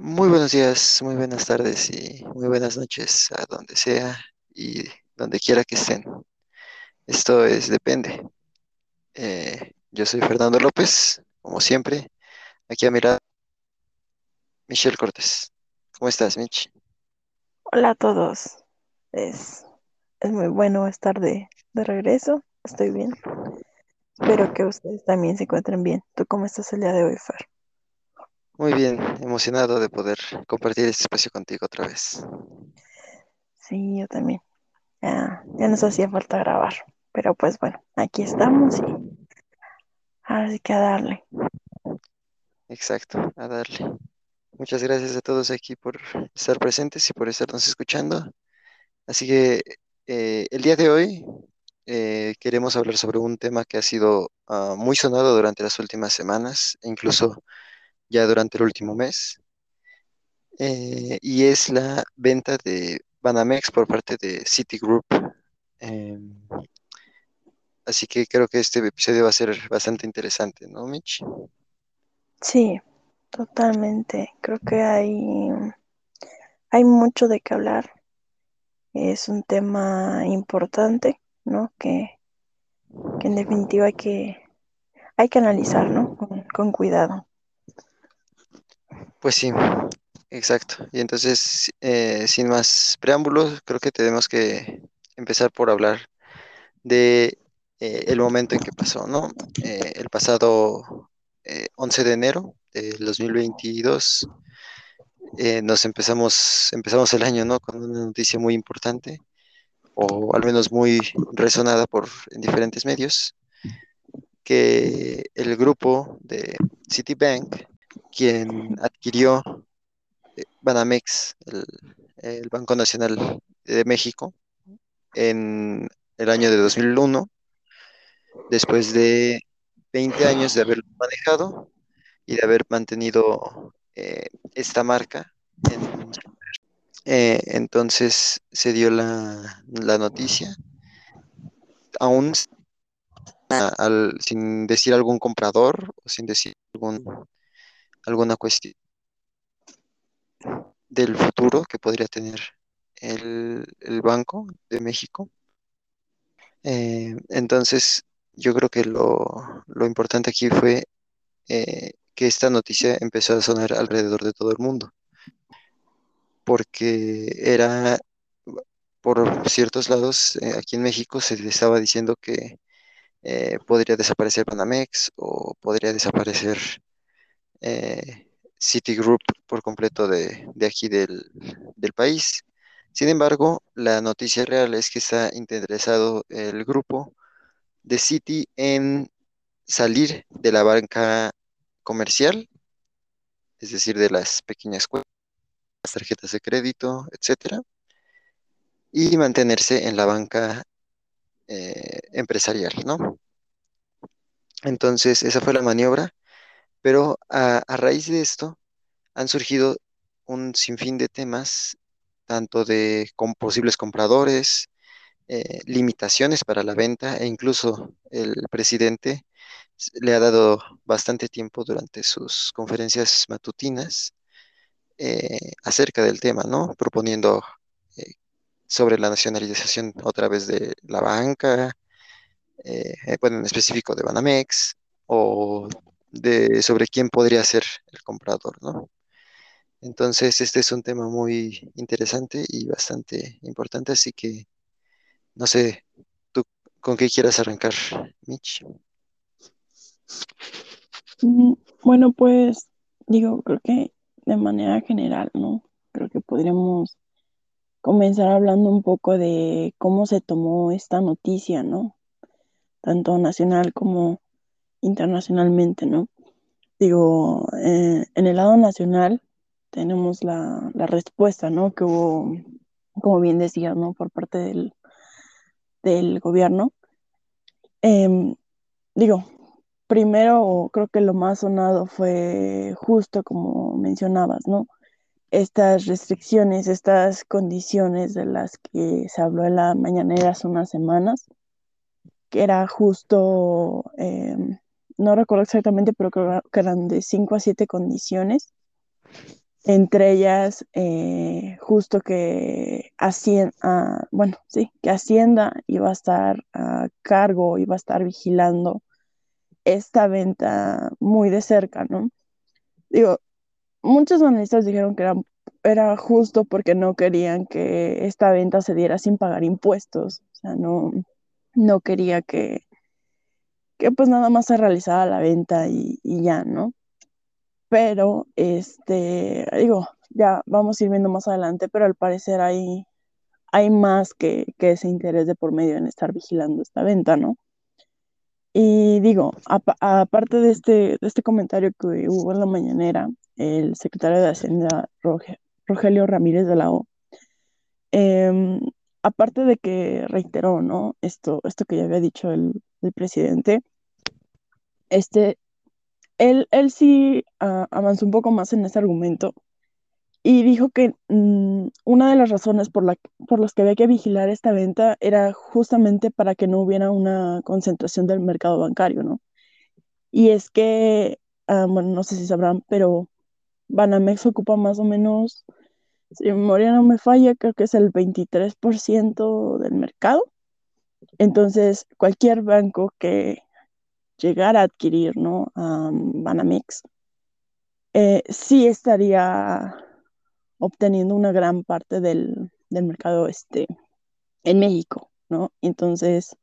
Muy buenos días, muy buenas tardes y muy buenas noches a donde sea y donde quiera que estén. Esto es Depende. Eh, yo soy Fernando López, como siempre. Aquí a mirar Michelle Cortés. ¿Cómo estás, Mich? Hola a todos. Es, es muy bueno estar de, de regreso. Estoy bien. Espero que ustedes también se encuentren bien. ¿Tú cómo estás el día de hoy, Fer? Muy bien, emocionado de poder compartir este espacio contigo otra vez. Sí, yo también. Ya, ya nos hacía falta grabar. Pero pues bueno, aquí estamos y así que a darle. Exacto, a darle. Muchas gracias a todos aquí por estar presentes y por estarnos escuchando. Así que eh, el día de hoy eh, queremos hablar sobre un tema que ha sido ah, muy sonado durante las últimas semanas, e incluso ya durante el último mes, eh, y es la venta de Banamex por parte de Citigroup. Em, así que creo que este episodio va a ser bastante interesante, ¿no, Mitch? Sí, totalmente. Creo que hay, hay mucho de qué hablar. Es un tema importante, ¿no? Que, que en definitiva hay que, hay que analizar, ¿no? Con, con cuidado. Pues sí, exacto. Y entonces, eh, sin más preámbulos, creo que tenemos que empezar por hablar de eh, el momento en que pasó, ¿no? Eh, el pasado eh, 11 de enero del 2022 eh, nos empezamos, empezamos el año, ¿no? Con una noticia muy importante, o al menos muy resonada por en diferentes medios, que el grupo de Citibank, quien adquirió eh, Banamex, el, Banco Nacional de México, en el año de 2001, después de 20 años de haberlo manejado y de haber mantenido eh, esta marca. En, eh, entonces se dio la, noticia, aún sin decir algún comprador o sin decir algún, alguna cuestión del futuro que podría tener el, Banco de México. Eh, entonces, yo creo que lo, lo importante aquí fue eh, que esta noticia empezó a sonar alrededor de todo el mundo, porque era, por ciertos lados, eh, aquí en México se estaba diciendo que podría desaparecer Banamex o podría desaparecer eh, Citigroup por completo de, de aquí del, del país. Sin embargo, la noticia real es que está interesado el grupo de Citi en salir de la banca comercial, es decir, de las pequeñas cuentas, tarjetas de crédito, etcétera, y mantenerse en la banca eh, empresarial, ¿no? Entonces, esa fue la maniobra, pero a, raíz de esto han surgido un sinfín de temas, tanto de posibles compradores, eh, limitaciones para la venta e incluso el presidente le ha dado bastante tiempo durante sus conferencias matutinas eh, acerca del tema, ¿no? Proponiendo eh, sobre la nacionalización otra vez de la banca, bueno, en específico de Banamex, o de sobre quién podría ser el comprador, ¿no? Entonces, este es un tema muy interesante y bastante importante, así que no sé, tú con qué quieras arrancar, Mitch. Mm, Bueno, pues digo, creo que de manera general, ¿no? Creo que podríamos comenzar hablando un poco de cómo se tomó esta noticia, ¿no? Tanto nacional como internacionalmente, ¿no? Digo, eh, en el lado nacional tenemos la, la respuesta, ¿no? Que hubo, como bien decías, ¿no? Por parte del, del gobierno. Em, digo, primero creo que lo más sonado fue justo como mencionabas, ¿no? Estas restricciones, estas condiciones de las que se habló en la mañanera hace unas semanas, que era justo, em, no recuerdo exactamente, pero creo que eran de cinco a siete condiciones entre ellas eh, justo que Hacienda, bueno, sí, que Hacienda iba a estar a cargo, iba a estar vigilando esta venta muy de cerca, ¿no? Digo, muchos analistas dijeron que era, era justo porque no querían que esta venta se diera sin pagar impuestos, o sea, no, no quería que, que pues nada más se realizara la venta y, ya, ¿no? Pero, este, digo, ya vamos a ir viendo más adelante, pero al parecer hay, hay más que, que ese interés de por medio en estar vigilando esta venta, ¿no? Y digo, apa- aparte de este, este comentario que hubo en la mañanera, el secretario de Hacienda, Roge- Rogelio Ramírez de la O, em, aparte de que reiteró, ¿no? Esto, esto que ya había dicho el, el presidente, este, él, él sí ah, avanzó un poco más en ese argumento y dijo que mm, una de las razones por la, por las que había que vigilar esta venta era justamente para que no hubiera una concentración del mercado bancario, ¿no? Y es que, ah, bueno, no sé si sabrán, pero Banamex ocupa más o menos, si memoria no me falla, creo que es el 23% del mercado. Entonces, cualquier banco que llegara a adquirir, ¿no? a Banamex, eh, sí estaría obteniendo una gran parte del, del mercado este, en México, ¿no? Entonces,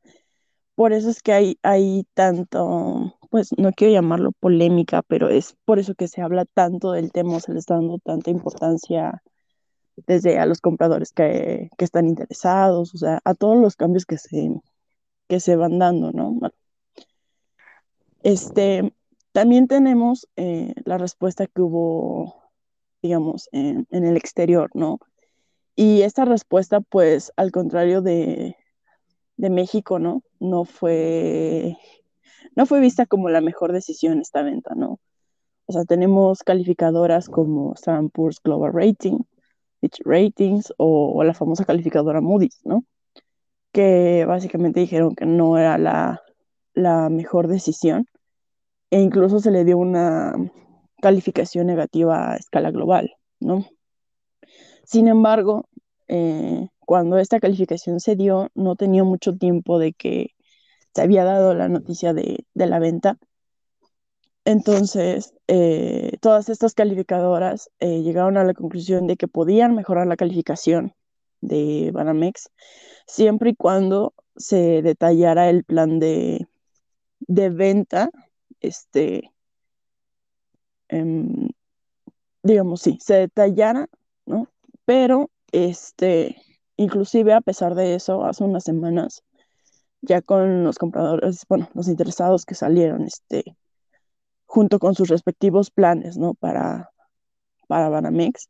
por eso es que hay, hay tanto, pues no quiero llamarlo polémica, pero es por eso que se habla tanto del tema, se le está dando tanta importancia desde a los compradores que, que están interesados, o sea, a todos los cambios que se, que se van dando, ¿no? Este, también tenemos eh, la respuesta que hubo, digamos, en, en el exterior, ¿no? Y esta respuesta, pues, al contrario de, de México, ¿no? No fue, no fue vista como la mejor decisión esta venta, ¿no? O sea, tenemos calificadoras como Standard Poor's Global Rating, Ratings o, o la famosa calificadora Moody's, ¿no? Que básicamente dijeron que no era la, la mejor decisión e incluso se le dio una calificación negativa a escala global, ¿no? Sin embargo, eh, cuando esta calificación se dio, no tenía mucho tiempo de que se había dado la noticia de, de la venta. Entonces, eh, todas estas calificadoras eh, llegaron a la conclusión de que podían mejorar la calificación de Banamex siempre y cuando se detallara el plan de, de venta, este, em, digamos, sí, se detallara, ¿no? Pero, este, inclusive a pesar de eso, hace unas semanas, ya con los compradores, bueno, los interesados que salieron, este, junto con sus respectivos planes, ¿no? Para, para Banamex.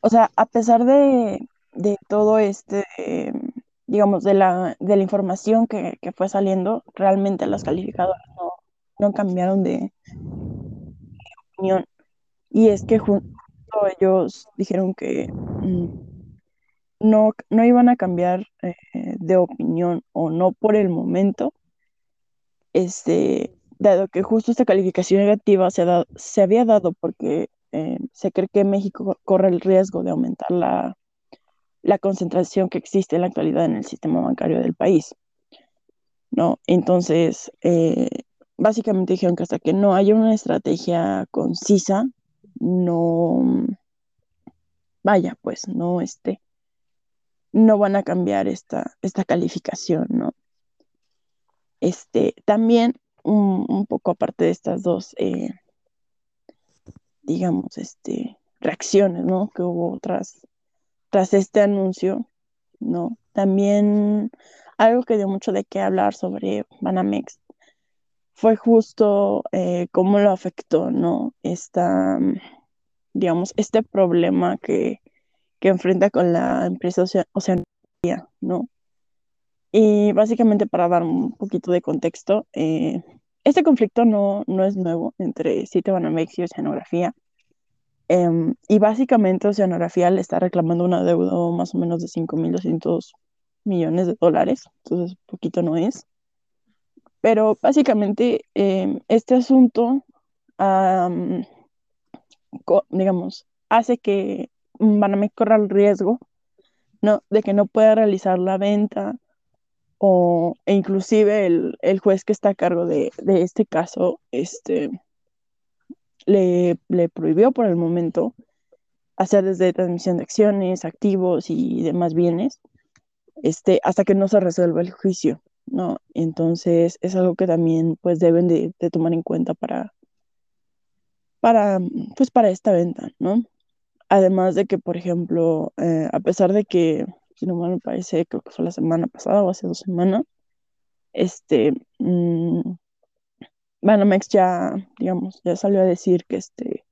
O sea, a pesar de, de todo este, digamos, de la, de la información que, que, fue saliendo, realmente las calificadoras no, no cambiaron de opinión. Y es que justo ellos dijeron que mmm, no, no iban a cambiar eh, de opinión o no por el momento, este, dado que justo esta calificación negativa se, ha dado, se había dado porque eh, se cree que México corre el riesgo de aumentar la, la, concentración que existe en la actualidad en el sistema bancario del país. ¿no? Entonces, eh, básicamente dijeron que hasta que no haya una estrategia concisa, no, vaya, pues no, este, no van a cambiar esta, esta calificación, ¿no? Este, también un, poco aparte de estas dos, eh, digamos, este, reacciones, ¿no? Que hubo tras, tras este anuncio, ¿no? También algo que dio mucho de qué hablar sobre Banamex fue justo eh, cómo lo afectó, ¿no? Esta, digamos, este problema que, que enfrenta con la empresa Oceanía, ¿no? Y básicamente para dar un poquito de contexto, eh, este conflicto no, no es nuevo entre Citibanamex y Oceanografía. Eh, y básicamente Oceanografía le está reclamando una deuda más o menos de 5.200 millones de dólares, entonces poquito no es. Pero básicamente eh, este asunto, digamos, hace que Banamex corra el riesgo, ¿no? De que no pueda realizar la venta o e inclusive el, el juez que está a cargo de, de este caso, este, le, le prohibió por el momento hacer desde transmisión de acciones, activos y demás bienes, este, hasta que no se resuelva el juicio, ¿no? Entonces es algo que también pues deben de, tomar en cuenta para, para, pues, para esta venta, ¿no? Además de que, por ejemplo, eh, a pesar de que, mal me parece, creo que fue la semana pasada o hace dos semanas, este, mmm, Banamex ya, digamos, ya salió a decir que este,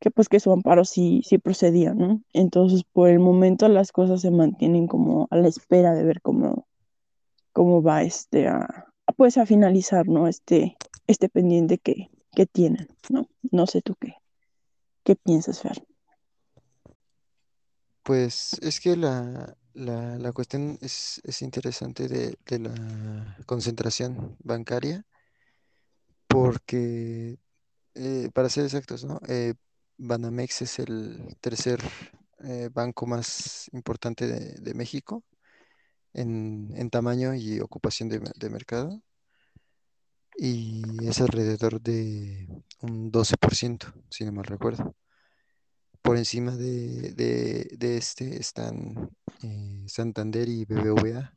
que pues que su amparo sí, sí procedía, ¿no? Entonces, por el momento las cosas se mantienen como a la espera de ver cómo, cómo va este a, a, pues a finalizar, ¿no? Este, este pendiente que, que tienen, ¿no? No sé tú qué, qué piensas, Fer. Pues es que la, la, la cuestión es, es interesante de, de la concentración bancaria, porque, eh, para ser exactos, ¿no? Eh, Banamex es el tercer eh, banco más importante de, México en, en, tamaño y ocupación de, de, mercado y es alrededor de un 12%, si no mal recuerdo. Por encima de, este están eh, Santander y BBVA,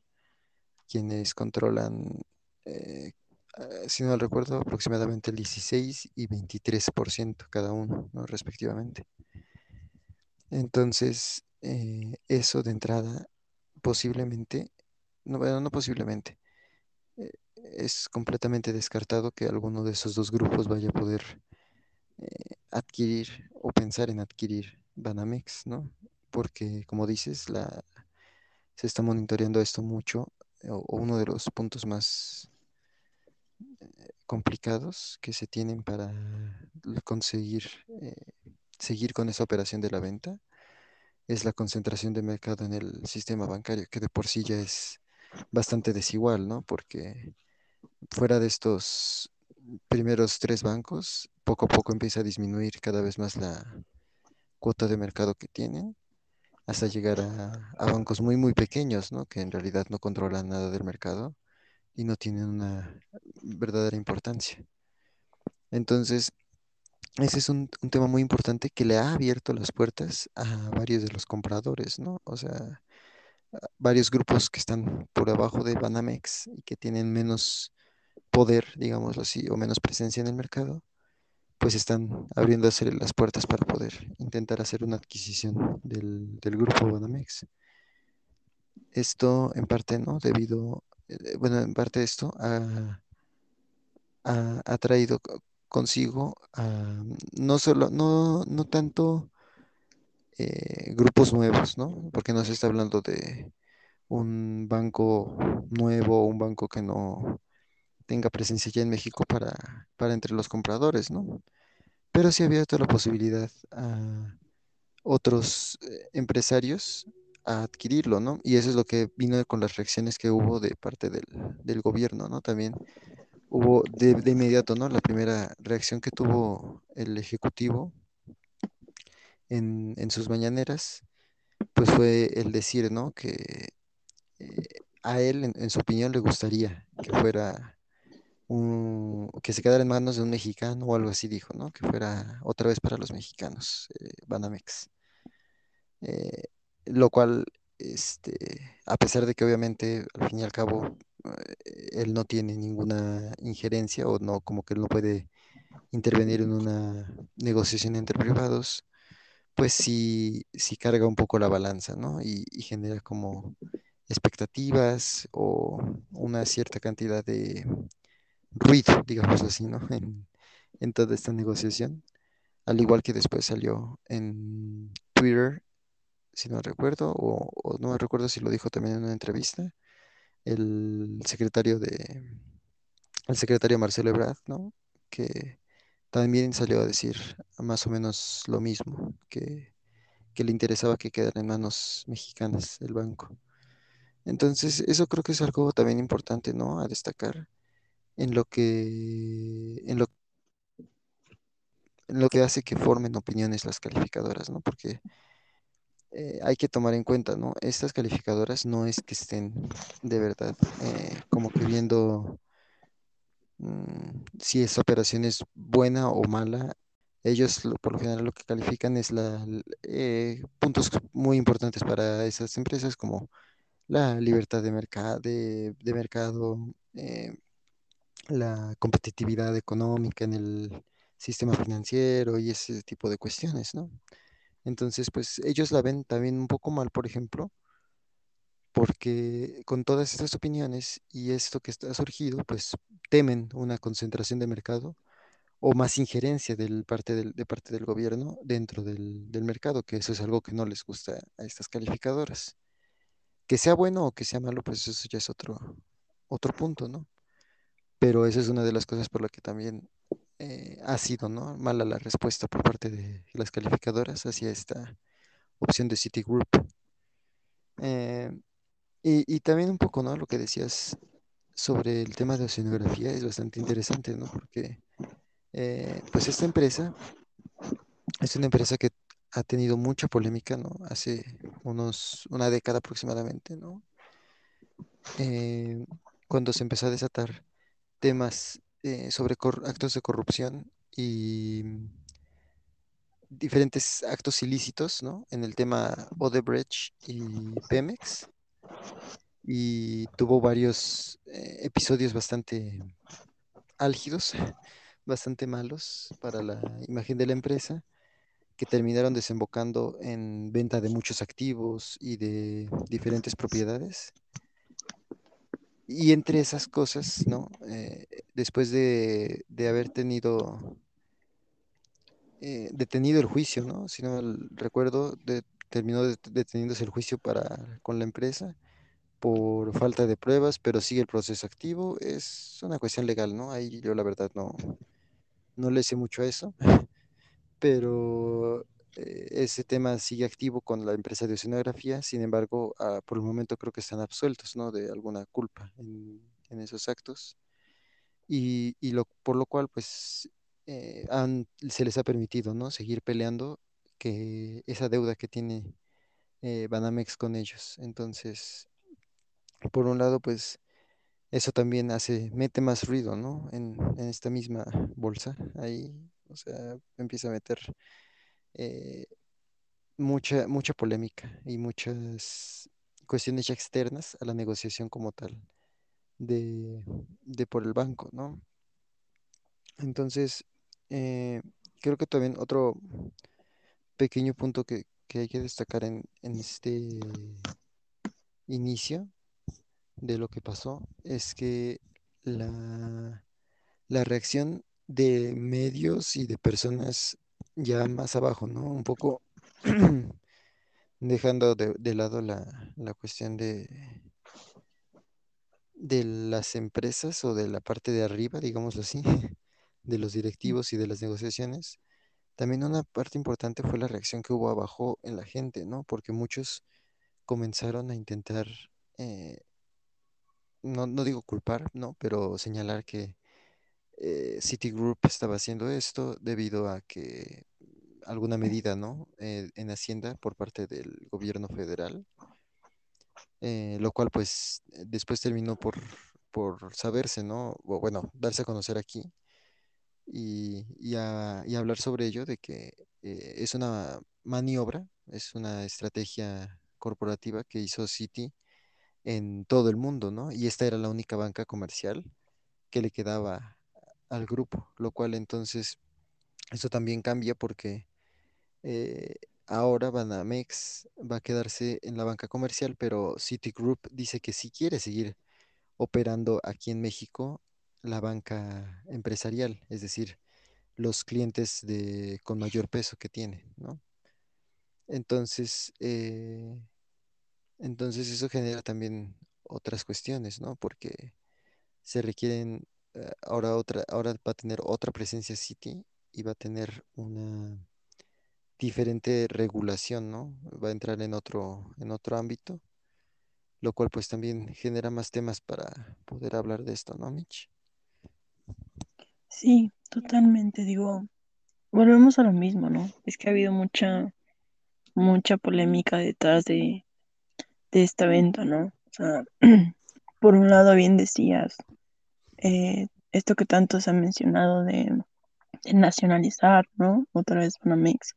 quienes controlan, eh, si no recuerdo, aproximadamente el 16 y 23% cada uno, ¿no? respectivamente. Entonces, eh, eso de entrada, posiblemente, no, bueno, no posiblemente, es completamente descartado que alguno de esos dos grupos vaya a poder eh, adquirir o pensar en adquirir Banamex, ¿no? Porque, como dices, la, se está monitoreando esto mucho, o, o uno de los puntos más eh, complicados que se tienen para conseguir eh, seguir con esa operación de la venta es la concentración de mercado en el sistema bancario, que de por sí ya es bastante desigual, ¿no? Porque fuera de estos primeros tres bancos, poco a poco empieza a disminuir cada vez más la cuota de mercado que tienen, hasta llegar a, bancos muy, muy pequeños, ¿no? Que en realidad no controlan nada del mercado y no tienen una verdadera importancia. Entonces, ese es un, un, tema muy importante que le ha abierto las puertas a varios de los compradores, ¿no? O sea, varios grupos que están por abajo de Banamex y que tienen menos poder, digámoslo así, o menos presencia en el mercado, pues están abriéndose las puertas para poder intentar hacer una adquisición del, del grupo Banamex. Esto en parte, ¿no? Debido, eh, bueno, en parte esto ha, ha, traído consigo no solo, no, no tanto eh, grupos nuevos, ¿no? Porque no se está hablando de un banco nuevo, un banco que no tenga presencia ya en México para, para entre los compradores, ¿no? Pero sí ha abierto la posibilidad a otros eh, empresarios a adquirirlo, ¿no? Y eso es lo que vino con las reacciones que hubo de parte del, del gobierno, ¿no? También hubo de, de, inmediato, ¿no? La primera reacción que tuvo el Ejecutivo en, en sus mañaneras, pues fue el decir, ¿no? Que eh, a él, en, su opinión, le gustaría que fuera un, que se quedara en manos de un mexicano o algo así, dijo, ¿no? Que fuera otra vez para los mexicanos, eh, Banamex. Eh, lo cual, este, a pesar de que obviamente, al fin y al cabo, él no tiene ninguna injerencia o no, como que él no puede intervenir en una negociación entre privados, pues sí, sí carga un poco la balanza, ¿no? Y, y, genera como expectativas o una cierta cantidad de ruido, digamos así, ¿no? En, toda esta negociación. Al igual que después salió en Twitter, si no recuerdo, o, o no recuerdo si lo dijo también en una entrevista, el secretario de el secretario Marcelo Ebrard, ¿no? Que también salió a decir más o menos lo mismo, que, que le interesaba que quedara en manos mexicanas el banco. Entonces, eso creo que es algo también importante, ¿no? A destacar en lo que en lo lo que hace que formen opiniones las calificadoras, ¿no? Porque eh, hay que tomar en cuenta, ¿no? Estas calificadoras no es que estén de verdad eh, como que viendo mm, si esa operación es buena o mala. Ellos lo- por lo general lo que califican es la, eh, puntos muy importantes para esas empresas como la libertad de, mercado de, de mercado, eh, la competitividad económica en el sistema financiero y ese tipo de cuestiones, ¿no? Entonces, pues ellos la ven también un poco mal, por ejemplo, porque con todas estas opiniones y esto que está surgido, pues temen una concentración de mercado o más injerencia del parte del, de parte del gobierno dentro del, del mercado, que eso es algo que no les gusta a estas calificadoras. Que sea bueno o que sea malo, pues eso ya es otro, otro punto, ¿no? Pero esa es una de las cosas por la que también eh, ha sido, ¿no? Mala la respuesta por parte de las calificadoras hacia esta opción de Citigroup. Eh, y, también un poco, ¿no? Lo que decías sobre el tema de oceanografía es bastante interesante, ¿no? Porque, eh, pues esta empresa es una empresa que ha tenido mucha polémica, ¿no? Hace unos, una década aproximadamente, ¿no? Eh, cuando se empezó a desatar temas eh, sobre actos de corrupción y diferentes actos ilícitos, ¿no? En el tema Odebrecht y Pemex. Y tuvo varios eh, episodios bastante álgidos, bastante malos para la imagen de la empresa, que terminaron desembocando en venta de muchos activos y de diferentes propiedades. Y entre esas cosas, ¿no? Eh, después de, de haber tenido eh, detenido el juicio, ¿no? Si no recuerdo, de- terminó det- deteniéndose el juicio para, con la empresa por falta de pruebas, pero sigue el proceso activo. Es una cuestión legal, ¿no? Ahí yo la verdad no, no le sé mucho a eso, pero eh, ese tema sigue activo con la empresa de oceanografía. Sin embargo, ah, por el momento creo que están absueltos, ¿no? De alguna culpa en, esos actos. y, y lo, por lo cual pues eh, se les ha permitido, ¿no? Seguir peleando que esa deuda que tiene eh, Banamex con ellos. Entonces, por un lado, pues eso también hace, mete más ruido, ¿no? En, en esta misma bolsa. Ahí, o sea, empieza a meter eh, mucha, mucha polémica y muchas cuestiones ya externas a la negociación como tal de, de por el banco, ¿no? Entonces, eh, creo que también otro pequeño punto que, que hay que destacar en, en este inicio de lo que pasó es que la, la reacción de medios y de personas ya más abajo, ¿no? Un poco dejando de, de lado la, la cuestión de, de las empresas o de la parte de arriba, digámoslo así, de los directivos y de las negociaciones También una parte importante fue la reacción que hubo abajo en la gente, ¿no? Porque muchos comenzaron a intentar, eh, no, no digo culpar, ¿no? Pero señalar que eh, Citigroup estaba haciendo esto debido a que alguna medida, ¿no? Eh, en Hacienda por parte del gobierno federal, eh, lo cual pues después terminó por, por saberse, ¿no? O bueno, darse a conocer aquí y, y hablar sobre ello, de que es una maniobra, es una estrategia corporativa que hizo Citi en todo el mundo, ¿no? Y esta era la única banca comercial que le quedaba al grupo, lo cual entonces eso también cambia porque eh, ahora Banamex va a quedarse en la banca comercial, pero Citigroup dice que si quiere seguir operando aquí en México la banca empresarial, es decir, los clientes de, con mayor peso que tiene, ¿no? Entonces, eh, entonces eso genera también otras cuestiones, ¿no? Porque se requieren, eh, ahora otra, ahora va a tener otra presencia City y va a tener una diferente regulación, ¿no? Va a entrar en otro, en otro ámbito, lo cual pues también genera más temas para poder hablar de esto, ¿no, Mitch? Sí, totalmente, digo. volvemos a lo mismo, ¿no? Es que ha habido mucha, mucha polémica detrás de, de esta venta, ¿no? O sea, por un lado, bien decías, eh, esto que tanto se ha mencionado de, de nacionalizar, ¿no? Otra vez Banamex.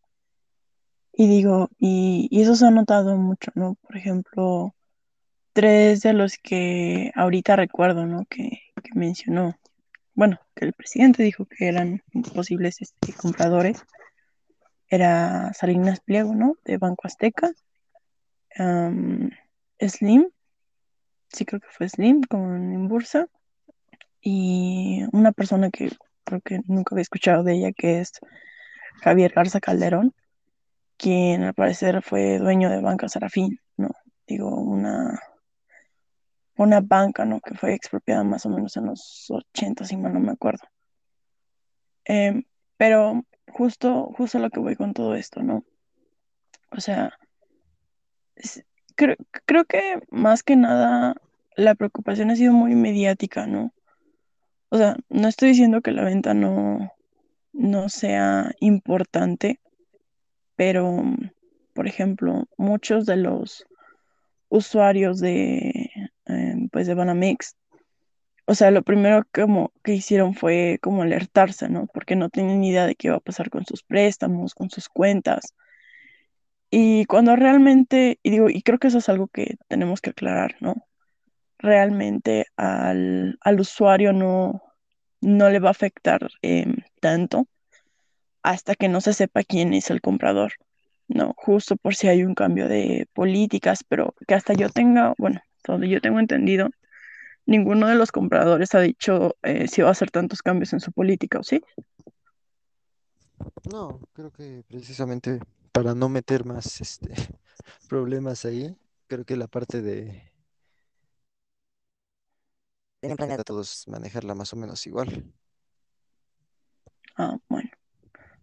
Y digo, y, y eso se ha notado mucho, ¿no? Por ejemplo, tres de los que ahorita recuerdo, ¿no? Que, que mencionó, bueno, que el presidente dijo que eran posibles este, compradores, era Salinas Pliego, ¿no? De Banco Azteca, um, Slim, sí creo que fue Slim con Inbursa, y una persona que creo que nunca había escuchado de ella, que es Javier Garza Calderón, quien al parecer fue dueño de Banca Serafín, ¿no? Digo, una, una banca, ¿no? Que fue expropiada más o menos en los 80, si mal no me acuerdo. Eh, pero justo, justo lo que voy con todo esto, ¿no? O sea, creo, creo que más que nada la preocupación ha sido muy mediática, ¿no? O sea, no estoy diciendo que la venta no, no sea importante, pero, por ejemplo, muchos de los usuarios de, eh, pues de Banamex, o sea, lo primero como que hicieron fue como alertarse, ¿no? Porque no tienen ni idea de qué va a pasar con sus préstamos, con sus cuentas. Y cuando realmente, y digo, y creo que eso es algo que tenemos que aclarar, ¿no? Realmente al, al usuario no, no le va a afectar eh, tanto hasta que no se sepa quién es el comprador, ¿no? Justo por si hay un cambio de políticas, pero que hasta yo tenga, bueno, donde yo tengo entendido, ninguno de los compradores ha dicho eh, si va a hacer tantos cambios en su política, ¿o sí? No, creo que precisamente para no meter más este, problemas ahí, creo que la parte de a todos manejarla más o menos igual. Ah, bueno.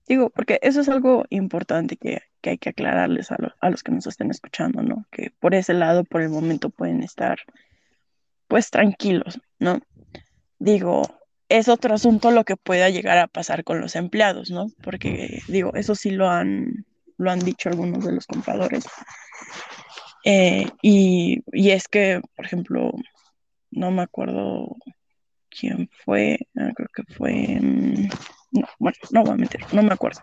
Digo, porque eso es algo importante que, que hay que aclararles a, lo- a los que nos estén escuchando, ¿no? Que por ese lado, por el momento, pueden estar, pues, tranquilos, ¿no? Digo, es otro asunto lo que pueda llegar a pasar con los empleados, ¿no? Porque, digo, eso sí lo han, lo han dicho algunos de los compradores. Eh, y, y es que, por ejemplo, no me acuerdo quién fue, ah, creo que fue, mm, no, bueno, no voy a mentir, no me acuerdo.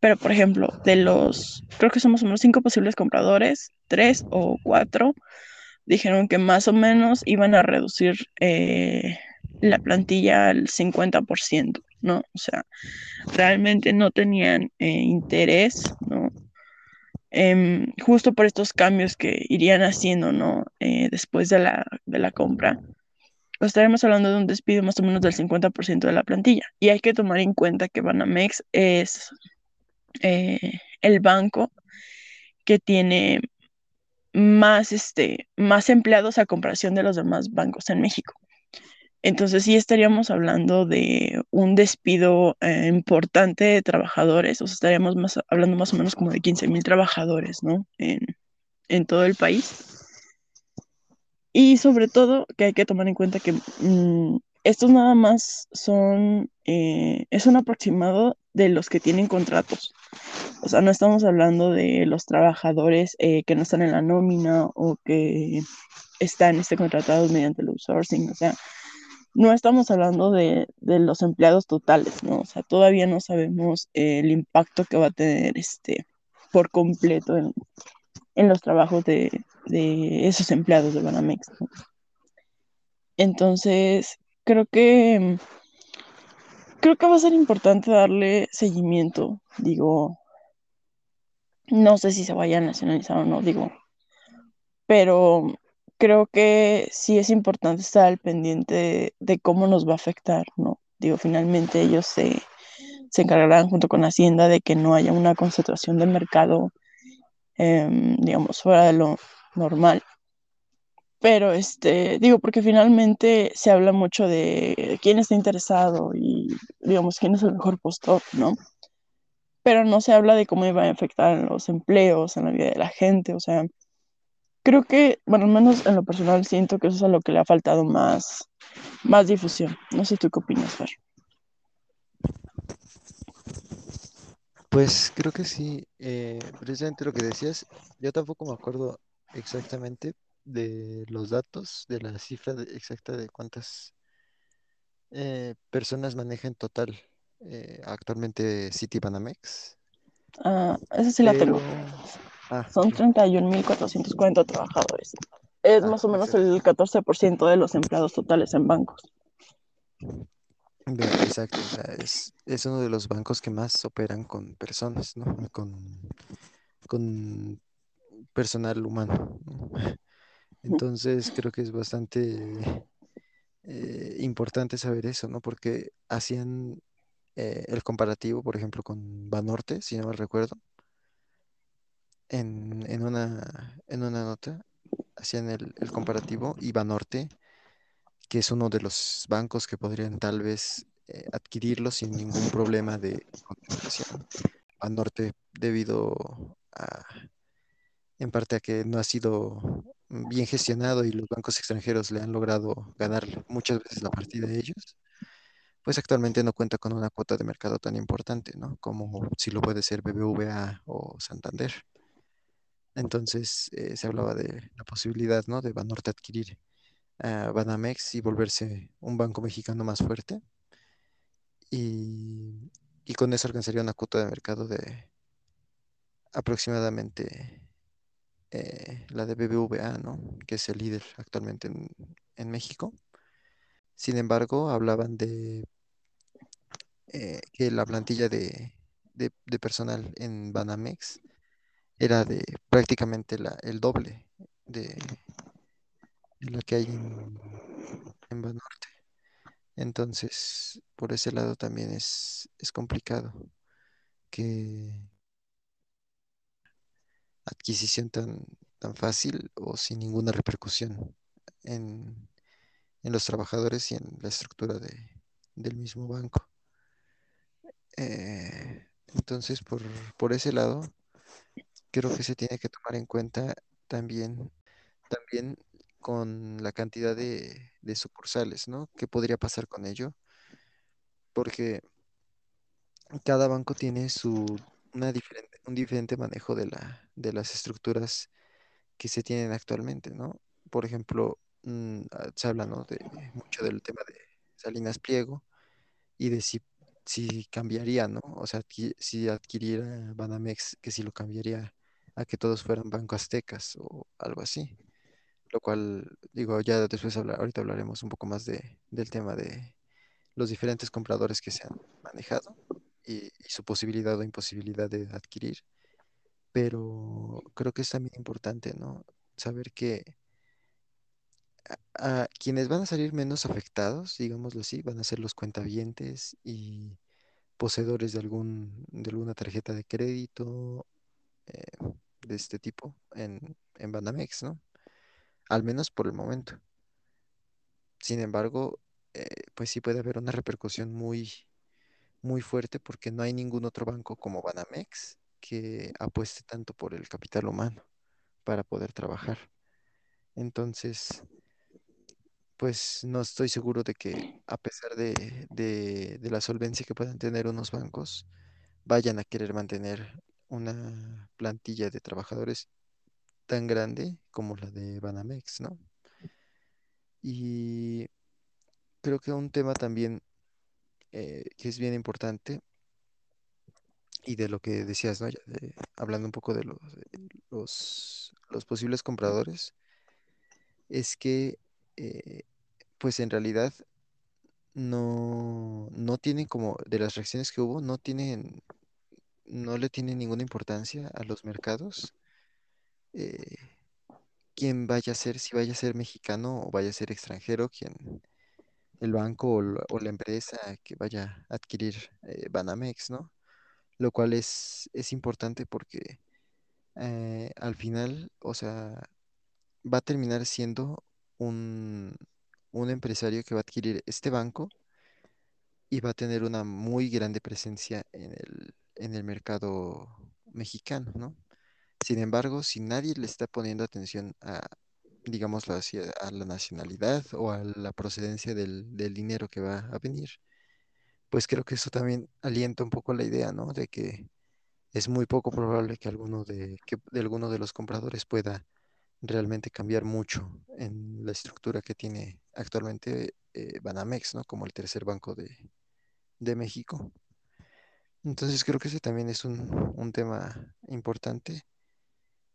Pero, por ejemplo, de los, creo que somos unos cinco posibles compradores, tres o cuatro dijeron que más o menos iban a reducir eh, la plantilla al 50%, ¿no? O sea, realmente no tenían eh, interés, ¿no? Em, justo por estos cambios que irían haciendo, ¿no? Eh, después de la, de la compra. Estaremos hablando de un despido más o menos del 50% de la plantilla. Y hay que tomar en cuenta que Banamex es eh, el banco que tiene más, este, más empleados a comparación de los demás bancos en México. Entonces sí estaríamos hablando de un despido eh, importante de trabajadores, o sea, estaríamos más, hablando más o menos como de 15 mil trabajadores, ¿no? En, en todo el país. Y sobre todo que hay que tomar en cuenta que mm, estos nada más son, eh, es un aproximado de los que tienen contratos. O sea, no estamos hablando de los trabajadores eh, que no están en la nómina o que están este, contratados mediante el outsourcing. O sea, no estamos hablando de, de los empleados totales, ¿no? O sea, todavía no sabemos el impacto que va a tener este por completo en, los trabajos de, de esos empleados de Banamex. Entonces, creo que creo que va a ser importante darle seguimiento. Digo, no sé si se vaya a nacionalizar o no, digo, pero creo que sí es importante estar al pendiente de, cómo nos va a afectar, ¿no? Digo, finalmente ellos se, se encargarán junto con Hacienda de que no haya una concentración de mercado, eh, digamos, fuera de lo normal. Pero, este, digo, porque finalmente se habla mucho de quién está interesado y, digamos, quién es el mejor postor, ¿no? Pero no se habla de cómo iba a afectar los empleos, en la vida de la gente, o sea, creo que, bueno, al menos en lo personal siento que eso es a lo que le ha faltado más, más difusión. No sé tú qué opinas, Fer. Pues creo que sí, eh, precisamente lo que decías, yo tampoco me acuerdo exactamente de los datos, de la cifra de- exacta de cuántas eh, personas maneja en total eh, actualmente Citibanamex, Ah, esa sí la tengo. Ah, Son ok. 31.440 trabajadores. Es Ah, más o menos el 14% de los empleados totales en bancos. Exacto, o sea, es, es uno de los bancos que más operan con personas, ¿no? Con, con personal humano, ¿no? Entonces creo que es bastante eh, importante saber eso, ¿no? Porque hacían eh, el comparativo, por ejemplo, con Banorte, si no mal recuerdo, en, en una, en una nota, hacían el, el comparativo y Banorte, que es uno de los bancos que podrían tal vez eh, adquirirlo sin ningún problema de concentración. Banorte, debido a, en parte a que no ha sido bien gestionado y los bancos extranjeros le han logrado ganar muchas veces la partida a ellos pues actualmente no cuenta con una cuota de mercado tan importante, ¿no? Como si lo puede ser BBVA o Santander. Entonces eh, se hablaba de la posibilidad, ¿no? De Banorte adquirir a Banamex y volverse un banco mexicano más fuerte. Y, y con eso alcanzaría una cuota de mercado de aproximadamente eh, la de BBVA, ¿no? Que es el líder actualmente en, en México. Sin embargo, hablaban de eh, que la plantilla de, de, de personal en Banamex era de prácticamente la, el doble de, de la que hay en, en Banorte. Entonces, por ese lado también es, es complicado que adquisición tan, tan fácil o sin ninguna repercusión en, en los trabajadores y en la estructura de, del mismo banco. Eh, entonces, por, por ese lado, creo que se tiene que tomar en cuenta también también con la cantidad de, de sucursales, ¿no? ¿Qué podría pasar con ello? Porque cada banco tiene su, una diferente, un diferente manejo de la, de las estructuras que se tienen actualmente, ¿no? Por ejemplo, mm, ah, se habla, ¿no? de mucho del tema de Salinas Pliego y de si, si cambiaría, ¿no? O sea, si adquiriera Banamex, que si lo cambiaría a que todos fueran Banco Aztecas o algo así. lo cual, digo, ya después habla- ahorita hablaremos un poco más de, del tema de los diferentes compradores que se han manejado y, y su posibilidad o imposibilidad de adquirir, pero creo que es también importante, ¿no? Saber que a quienes van a salir menos afectados, digámoslo así, van a ser los cuentavientes y poseedores de algún, de alguna tarjeta de crédito eh, de este tipo en, en Banamex, ¿no? Al menos por el momento. Sin embargo, eh, pues sí puede haber una repercusión muy, muy fuerte porque no hay ningún otro banco como Banamex que apueste tanto por el capital humano para poder trabajar. Entonces, pues no estoy seguro de que a pesar de, de, la solvencia que puedan tener unos bancos, vayan a querer mantener una plantilla de trabajadores tan grande como la de Banamex, ¿no? Y creo que un tema también eh, que es bien importante y de lo que decías, ¿no? Hablando un poco de de los, los posibles compradores, es que, eh, pues en realidad no, no tienen como, de las reacciones que hubo, no tienen, no le tienen ninguna importancia a los mercados, eh, quién vaya a ser, si vaya a ser mexicano o vaya a ser extranjero, quién, el banco o o la empresa que vaya a adquirir eh, Banamex, ¿no? Lo cual es, es importante porque al final, o sea, va a terminar siendo un, un empresario que va a adquirir este banco y va a tener una muy grande presencia en el, en el mercado mexicano, ¿no? Sin embargo, si nadie le está poniendo atención a, digámoslo así, a a la nacionalidad o a la procedencia del, del dinero que va a venir, pues creo que eso también alienta un poco la idea, ¿no? De que es muy poco probable que alguno de, que de alguno de los compradores pueda realmente cambiar mucho en la estructura que tiene actualmente eh, Banamex, ¿no? Como el tercer banco de, de México. Entonces creo que ese también es un, un tema importante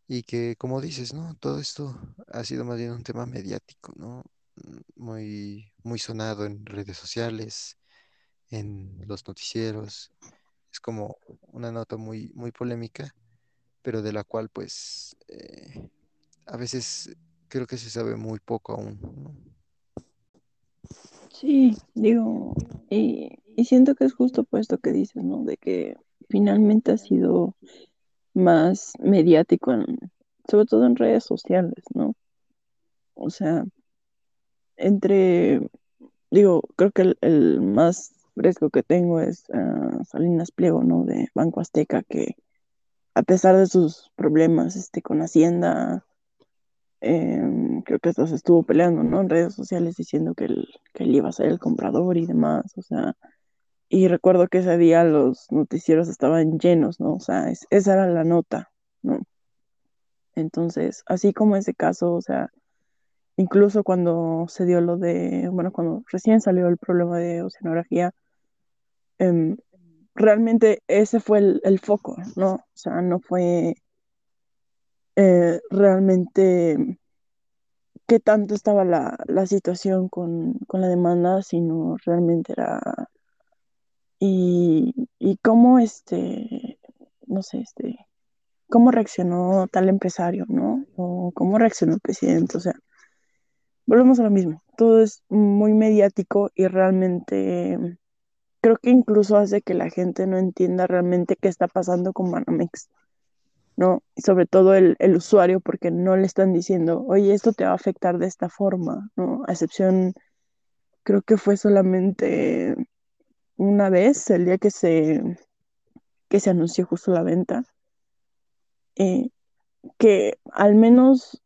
y que, como dices, ¿no? Todo esto ha sido más bien un tema mediático, ¿no? Mm, Muy, muy sonado en redes sociales, en los noticieros. Es como una nota muy, muy polémica, pero de la cual, pues, eh, a veces creo que se sabe muy poco aún. Sí, digo, y, siento que es justo puesto que dices, ¿no? De que finalmente ha sido más mediático, en- sobre todo en redes sociales, ¿no? O sea, entre, digo, creo que el, el más fresco que tengo es ah, Salinas Pliego, ¿no? De Banco Azteca, que a pesar de sus problemas este, con Hacienda, em, creo que hasta se estuvo peleando, ¿no? En redes sociales diciendo que él, que él iba a ser el comprador y demás, o sea, y recuerdo que ese día los noticieros estaban llenos, ¿no? O sea, es- esa era la nota, ¿no? Entonces, así como ese caso, o sea, incluso cuando se dio lo de, bueno, cuando recién salió el problema de oceanografía, em, realmente ese fue el, el foco, ¿no? O sea, no fue eh, realmente qué tanto estaba la, la situación con, con la demanda, sino realmente era, y, y cómo este, no sé, este, cómo reaccionó tal empresario, ¿no? O cómo reaccionó el presidente, o sea, volvemos a lo mismo, todo es muy mediático y realmente creo que incluso hace que la gente no entienda realmente qué está pasando con Banamex, ¿no? Sobre todo el, el usuario, porque no le están diciendo, oye, esto te va a afectar de esta forma, ¿no? A excepción, creo que fue solamente una vez, el día que se, que se anunció justo la venta, eh, que al menos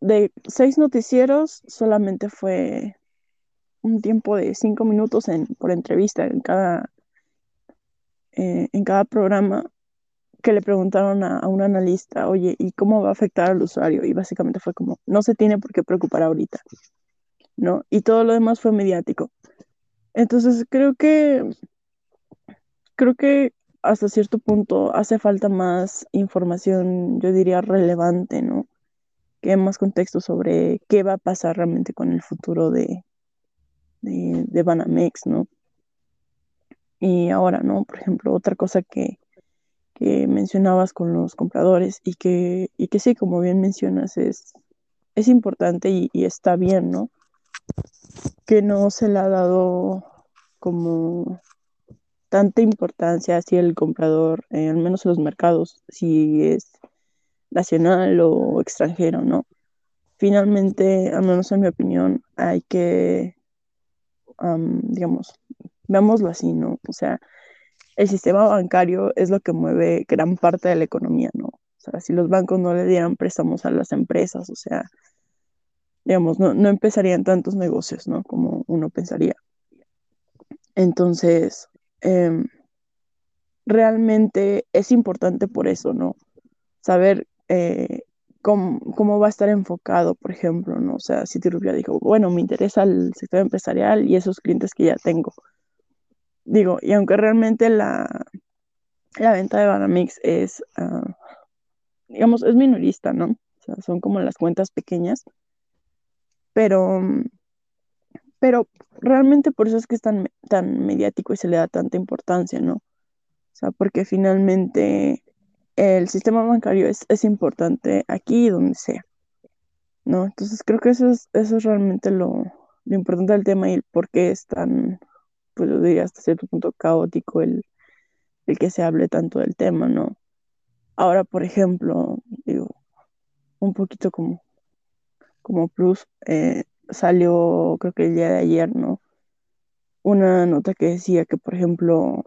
de seis noticieros solamente fue un tiempo de cinco minutos en, por entrevista en cada, eh, en cada programa que le preguntaron a, a un analista, oye, ¿y cómo va a afectar al usuario? Y básicamente fue como, no se tiene por qué preocupar ahorita, ¿no? Y todo lo demás fue mediático. Entonces creo que, creo que hasta cierto punto hace falta más información, yo diría, relevante, ¿no? Que más contexto sobre qué va a pasar realmente con el futuro de, de, de Banamex, ¿no? Y ahora, ¿no? Por ejemplo, otra cosa que, que mencionabas con los compradores y que, y que sí, como bien mencionas, es, es importante y, está bien, ¿no? Que no se le ha dado como tanta importancia hacia el comprador, eh, al menos en los mercados, si es nacional o extranjero, ¿no? Finalmente, al menos en mi opinión, hay que, am, digamos, veámoslo así, ¿no? O sea, el sistema bancario es lo que mueve gran parte de la economía, ¿no? O sea, si los bancos no le dieran préstamos a las empresas, o sea, digamos, no, no empezarían tantos negocios, ¿no? Como uno pensaría. Entonces, em, realmente es importante por eso, ¿no? Saber eh, cómo, cómo va a estar enfocado, por ejemplo, ¿no? O sea, Citigroup ya dijo, bueno, me interesa el sector empresarial y esos clientes que ya tengo. Digo, y aunque realmente la, la venta de Banamix es, ah, digamos, es minorista, ¿no? O sea, son como las cuentas pequeñas, pero, pero realmente por eso es que es tan, tan mediático y se le da tanta importancia, ¿no? O sea, porque finalmente el sistema bancario es, es importante aquí y donde sea, ¿no? Entonces creo que eso es, eso es realmente lo, lo importante del tema y por qué es tan, pues yo diría hasta cierto punto caótico el, el que se hable tanto del tema, ¿no? Ahora, por ejemplo, digo, un poquito como, como plus, eh, salió creo que el día de ayer, ¿no? Una nota que decía que, por ejemplo,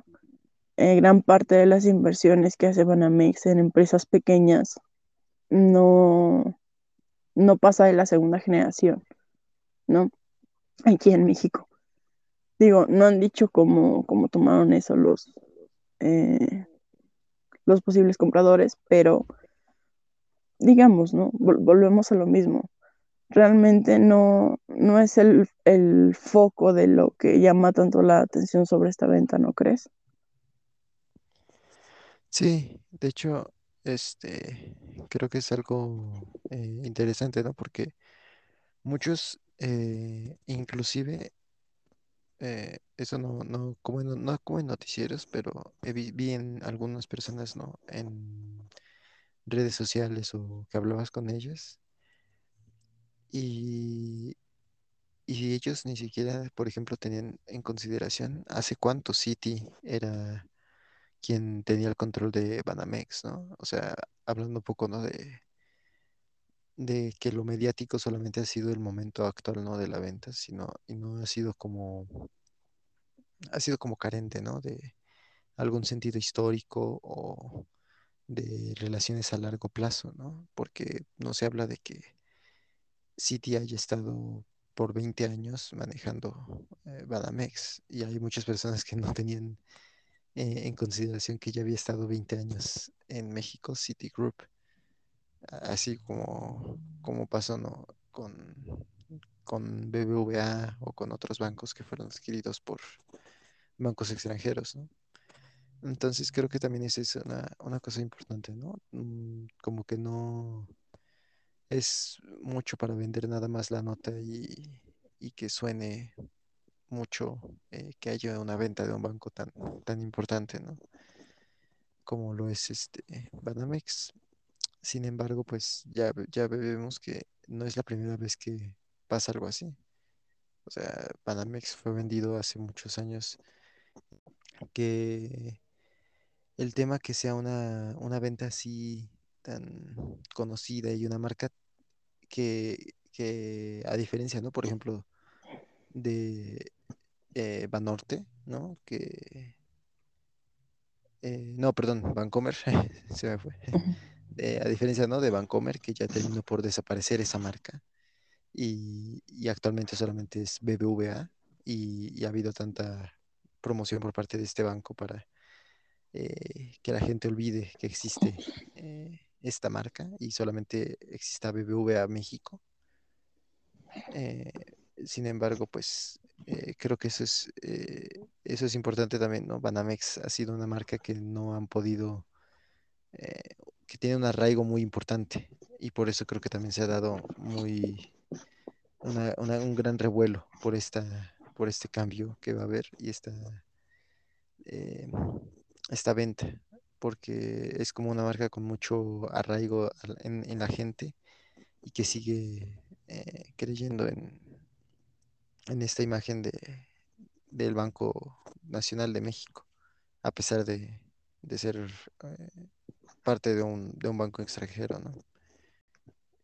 eh, gran parte de las inversiones que hace Banamex en empresas pequeñas no, no pasa de la segunda generación, ¿no? Aquí en México. Digo, no han dicho cómo, cómo tomaron eso los, eh, los posibles compradores, pero digamos, ¿no? Vol volvemos a lo mismo. Realmente no, no es el, el foco de lo que llama tanto la atención sobre esta venta, ¿no crees? Sí, de hecho, este, creo que es algo eh, interesante, ¿no? Porque muchos, eh, inclusive, eh, eso no, no, como en, no como en noticieros, pero vi, vi en algunas personas, ¿no? En redes sociales o que hablabas con ellas y, y ellos ni siquiera, por ejemplo, tenían en consideración hace cuánto City era quien tenía el control de Banamex, ¿no? O sea, hablando un poco, ¿no? De, de que lo mediático solamente ha sido el momento actual, ¿no? De la venta, sino, y no ha sido como, ha sido como carente, ¿no? De algún sentido histórico o de relaciones a largo plazo, ¿no? Porque no se habla de que Citi haya estado por 20 años manejando eh, Banamex y hay muchas personas que no tenían eh, en consideración que ya había estado 20 años en México, Citigroup, así como, como pasó ¿no? con, con BBVA o con otros bancos que fueron adquiridos por bancos extranjeros, ¿no? Entonces creo que también esa es una, una cosa importante, ¿no? Mm, Como que no es mucho para vender nada más la nota y, y que suene mucho eh, que haya una venta de un banco tan, tan importante, ¿no? Como lo es este Banamex. Sin embargo, pues ya, ya vemos que no es la primera vez que pasa algo así. O sea, Banamex fue vendido hace muchos años, que el tema que sea una, una venta así tan conocida y una marca que, que a diferencia, ¿no? Por ejemplo, de eh, Banorte, ¿no? Que, eh, no, perdón, Bancomer, se me fue. Eh, a diferencia, ¿no? De Bancomer, que ya terminó por desaparecer esa marca y, actualmente solamente es BBVA y, ha habido tanta promoción por parte de este banco para eh, que la gente olvide que existe eh, esta marca y solamente exista BBVA México. Sin embargo, pues creo que eso es, eso es importante también, ¿no? Banamex ha sido una marca que no han podido, que tiene un arraigo muy importante y por eso creo que también se ha dado muy, una- una- un gran revuelo por esta, por este cambio que va a haber y esta, eh, esta venta, porque es como una marca con mucho arraigo en la gente y que sigue eh, creyendo en, en esta imagen de, del Banco Nacional de México, a pesar de, de ser eh, parte de un, de un banco extranjero, ¿no?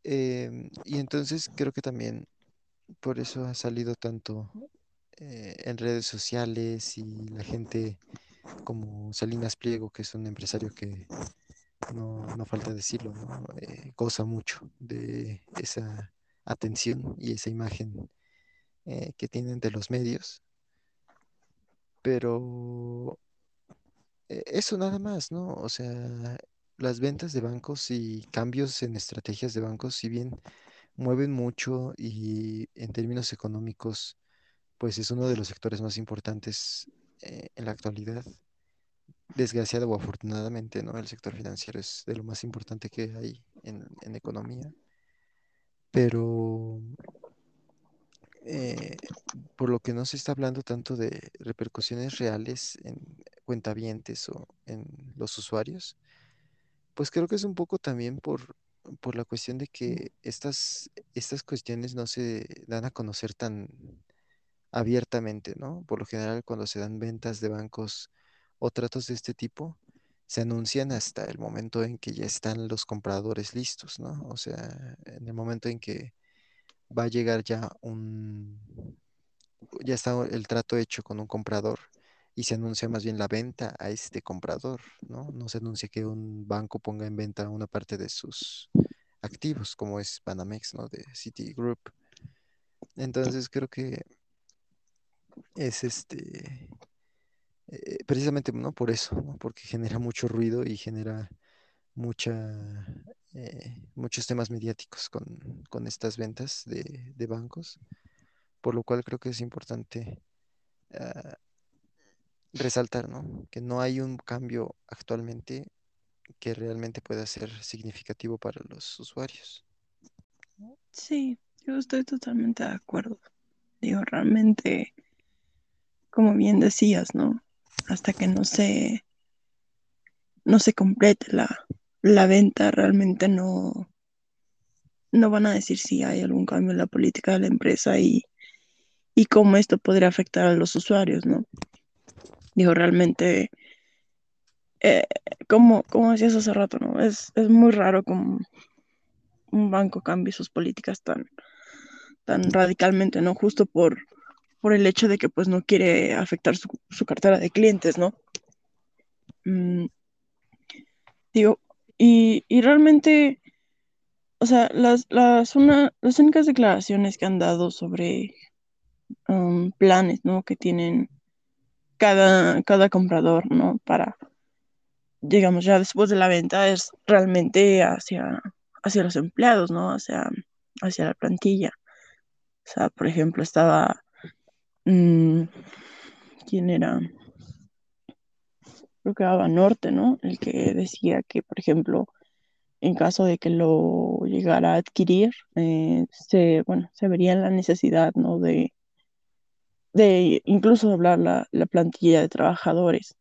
Em, y entonces creo que también por eso ha salido tanto eh, en redes sociales y la gente como Salinas Pliego, que es un empresario que no, no falta decirlo. Eh, goza mucho de esa atención y esa imagen eh, que tienen de los medios, pero eso nada más, ¿no? O sea, las ventas de bancos y cambios en estrategias de bancos, si bien mueven mucho y en términos económicos, pues es uno de los sectores más importantes eh, en la actualidad. Desgraciado o afortunadamente, ¿no? El sector financiero es de lo más importante que hay en, economía, pero eh, por lo que no se está hablando tanto de repercusiones reales en cuentavientes o en los usuarios, pues creo que es un poco también por, por la cuestión de que estas, estas cuestiones no se dan a conocer tan abiertamente, ¿no? Por lo general, cuando se dan ventas de bancos o tratos de este tipo, se anuncian hasta el momento en que ya están los compradores listos, ¿no? O sea, en el momento en que va a llegar ya un, ya está el trato hecho con un comprador y se anuncia más bien la venta a este comprador, ¿no? No se anuncia que un banco ponga en venta una parte de sus activos, como es Banamex, ¿no? De Citigroup. Entonces creo que es este eh, precisamente, ¿no? Por eso, ¿no? Porque genera mucho ruido y genera mucha, eh, muchos temas mediáticos con, con estas ventas de, de bancos, por lo cual creo que es importante ah, resaltar, ¿no? Que no hay un cambio actualmente que realmente pueda ser significativo para los usuarios. Sí, yo estoy totalmente de acuerdo. Digo, realmente, como bien decías, ¿no? Hasta que no se, no se complete la, la venta, realmente no, no van a decir si hay algún cambio en la política de la empresa y, y cómo esto podría afectar a los usuarios, ¿no? Digo, realmente, eh, como, como decías hace rato, ¿no? Es, es muy raro como un banco cambie sus políticas tan, tan radicalmente, ¿no? Justo por, por el hecho de que pues no quiere afectar su, su cartera de clientes, ¿no? Mm, digo, y, y realmente, o sea, las, las, una, las únicas declaraciones que han dado sobre um, planes, ¿no? Que tienen cada, cada comprador, ¿no? Para, digamos, ya después de la venta es realmente hacia, hacia los empleados, ¿no? Hacia, hacia la plantilla. O sea, por ejemplo, estaba, mm, ¿quién era? Creo que era Norte, ¿no? El que decía que, por ejemplo, en caso de que lo llegara a adquirir, eh, se, bueno, se vería la necesidad, ¿no? De, de incluso doblar la, la plantilla de trabajadores.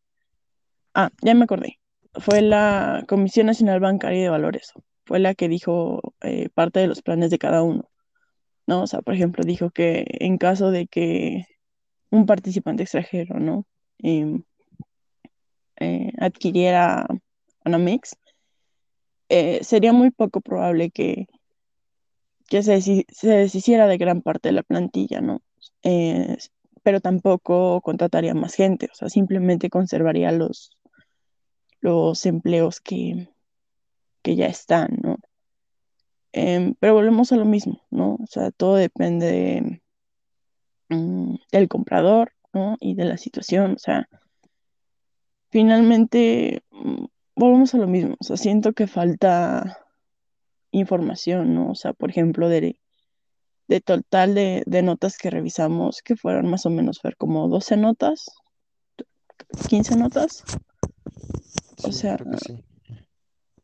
Ah, ya me acordé. Fue la Comisión Nacional Bancaria de Valores. Fue la que dijo eh, parte de los planes de cada uno. ¿no? O sea, por ejemplo, dijo que en caso de que un participante extranjero, ¿no? Em, eh, adquiriera Anamex, eh, sería muy poco probable que, que se, se deshiciera de gran parte de la plantilla, ¿no? Pero tampoco contrataría más gente, o sea, simplemente conservaría los, los empleos que, que ya están, ¿no? Em, pero volvemos a lo mismo, ¿no? O sea, todo depende de, mm, del comprador, ¿no? Y de la situación, o sea, finalmente mm, volvemos a lo mismo, o sea, siento que falta información, ¿no? O sea, por ejemplo, de, de total de, de notas que revisamos, que fueron más o menos ver como 12 notas, 15 notas, o sea, creo que sí.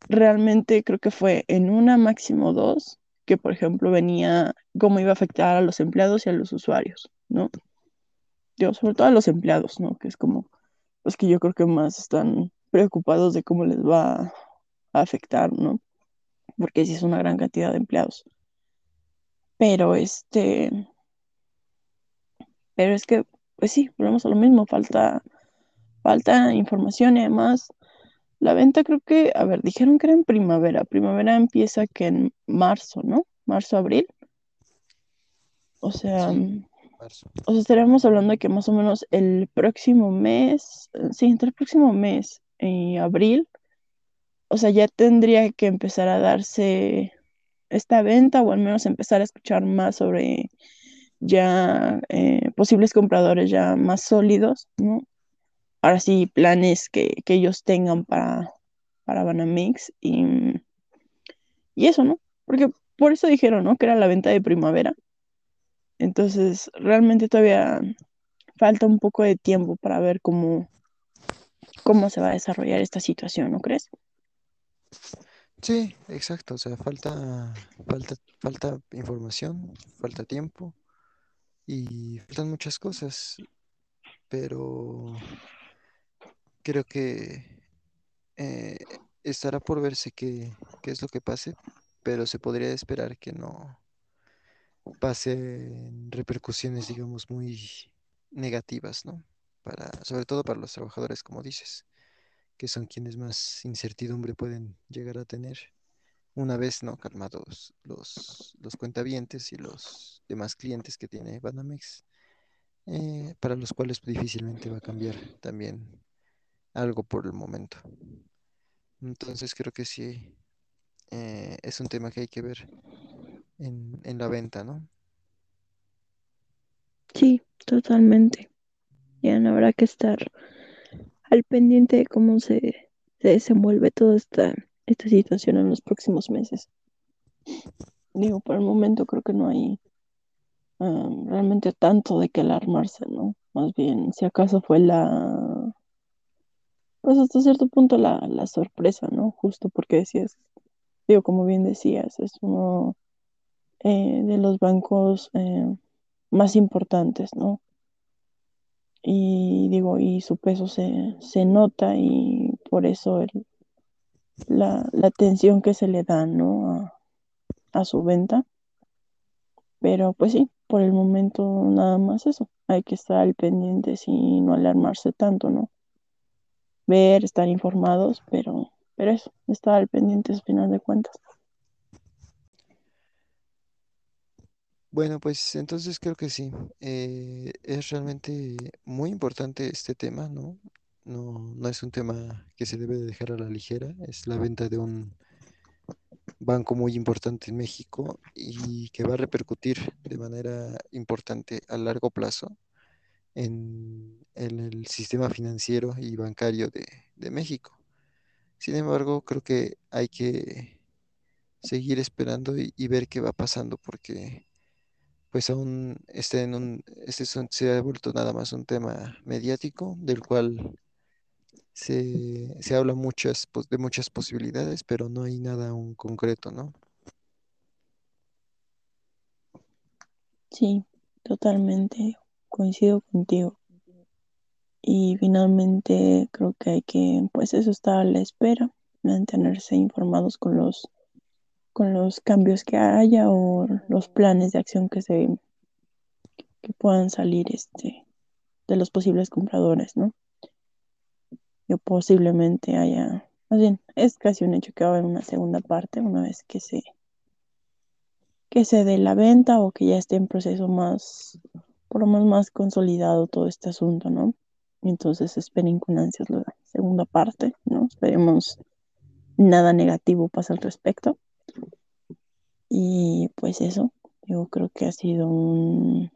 realmente creo que fue en una máximo dos, que por ejemplo venía cómo iba a afectar a los empleados y a los usuarios, ¿no? Yo, sobre todo a los empleados, ¿no? Que es como los que yo creo que más están preocupados de cómo les va a afectar, ¿no? Porque sí es una gran cantidad de empleados. Pero este, pero es que, pues sí, volvemos a lo mismo, falta, falta información y además la venta creo que, a ver, dijeron que era en primavera. Primavera empieza que en marzo, ¿no? Marzo, abril. O sea, Sí, mm, marzo. o sea, estaríamos hablando de que más o menos el próximo mes, sí, entre el próximo mes y abril, o sea, ya tendría que empezar a darse esta venta o al menos empezar a escuchar más sobre ya eh, posibles compradores ya más sólidos, ¿no? Ahora sí, planes que, que ellos tengan para, para Banamex y, y eso, ¿no? Porque por eso dijeron, ¿no? Que era la venta de primavera. Entonces, realmente todavía falta un poco de tiempo para ver cómo, cómo se va a desarrollar esta situación, ¿no crees? Sí, exacto. O sea, falta, falta, falta información, falta tiempo y faltan muchas cosas, pero creo que eh, estará por verse qué, qué es lo que pase, pero se podría esperar que no pasen repercusiones, digamos, muy negativas, ¿no? Para, sobre todo para los trabajadores, como dices, que son quienes más incertidumbre pueden llegar a tener una vez, ¿no? Calmados los, los cuentavientes y los demás clientes que tiene Banamex, eh, para los cuales difícilmente va a cambiar también algo por el momento. Entonces creo que sí, eh, es un tema que hay que ver en, en la venta, ¿no? Sí, totalmente. Ya no habrá que estar al pendiente de cómo se, se desenvuelve toda esta, esta situación en los próximos meses. Digo, por el momento creo que no hay realmente tanto de qué alarmarse, ¿no? Más bien, si acaso fue la, pues hasta cierto punto la, la sorpresa, ¿no? Justo porque decías, digo, como bien decías, es uno eh, de los bancos eh, más importantes, ¿no? Y digo, y su peso se, se nota y por eso el, la, la atención que se le da, ¿no? A, a su venta. Pero pues sí, por el momento nada más eso. Hay que estar al pendiente y no alarmarse tanto, ¿no? Ver, estar informados, pero, pero eso, estar al pendiente al final de cuentas. Bueno, pues entonces creo que sí. Eh, es realmente muy importante este tema, ¿no? No, no es un tema que se debe de dejar a la ligera. Es la venta de un banco muy importante en México y que va a repercutir de manera importante a largo plazo en, el sistema financiero y bancario de, México. Sin embargo, creo que hay que seguir esperando y ver qué va pasando porque pues aún está en un, este se ha vuelto nada más un tema mediático del cual se, se habla muchas, pos- de muchas posibilidades, pero no hay nada aún concreto, ¿no? Sí, totalmente coincido contigo. Y finalmente creo que hay que, pues eso está a la espera, mantenerse informados con los, con los cambios que haya o los planes de acción que se, que puedan salir este, de los posibles compradores, ¿no? O posiblemente haya, más bien, es casi un hecho que va a haber una segunda parte una vez que se, que se dé la venta o que ya esté en proceso más, por lo menos más consolidado todo este asunto, ¿no? Entonces esperen con ansias la segunda parte, ¿no? Esperemos nada negativo pasa al respecto. Y pues eso, yo creo que ha sido un,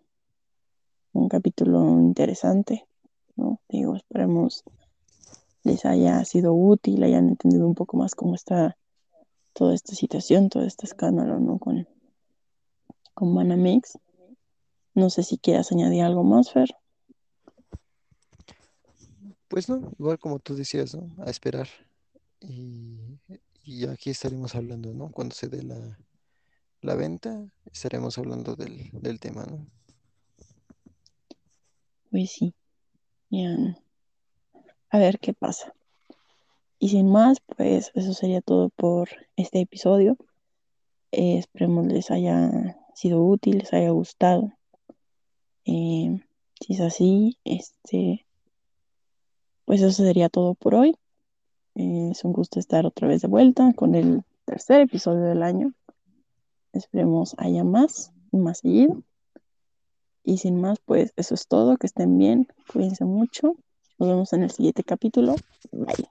un capítulo interesante, ¿no? Digo, esperemos les haya sido útil, hayan entendido un poco más cómo está toda esta situación, todo este escándalo, ¿no? Con, con Banamex. No sé si quieras añadir algo más, Fer. Pues no, igual como tú decías, ¿no? A esperar. Y, y aquí estaremos hablando, ¿no? Cuando se dé la, la venta, estaremos hablando del, del tema, ¿no? Pues sí, ya, a ver qué pasa. Y sin más, pues eso sería todo por este episodio. Eh, esperemos les haya sido útil, les haya gustado. Eh, si es así, este, pues eso sería todo por hoy. Eh, es un gusto estar otra vez de vuelta con el tercer episodio del año. Esperemos haya más más seguido. Y sin más, pues eso es todo. Que estén bien, cuídense mucho. Nos vemos en el siguiente capítulo. Bye.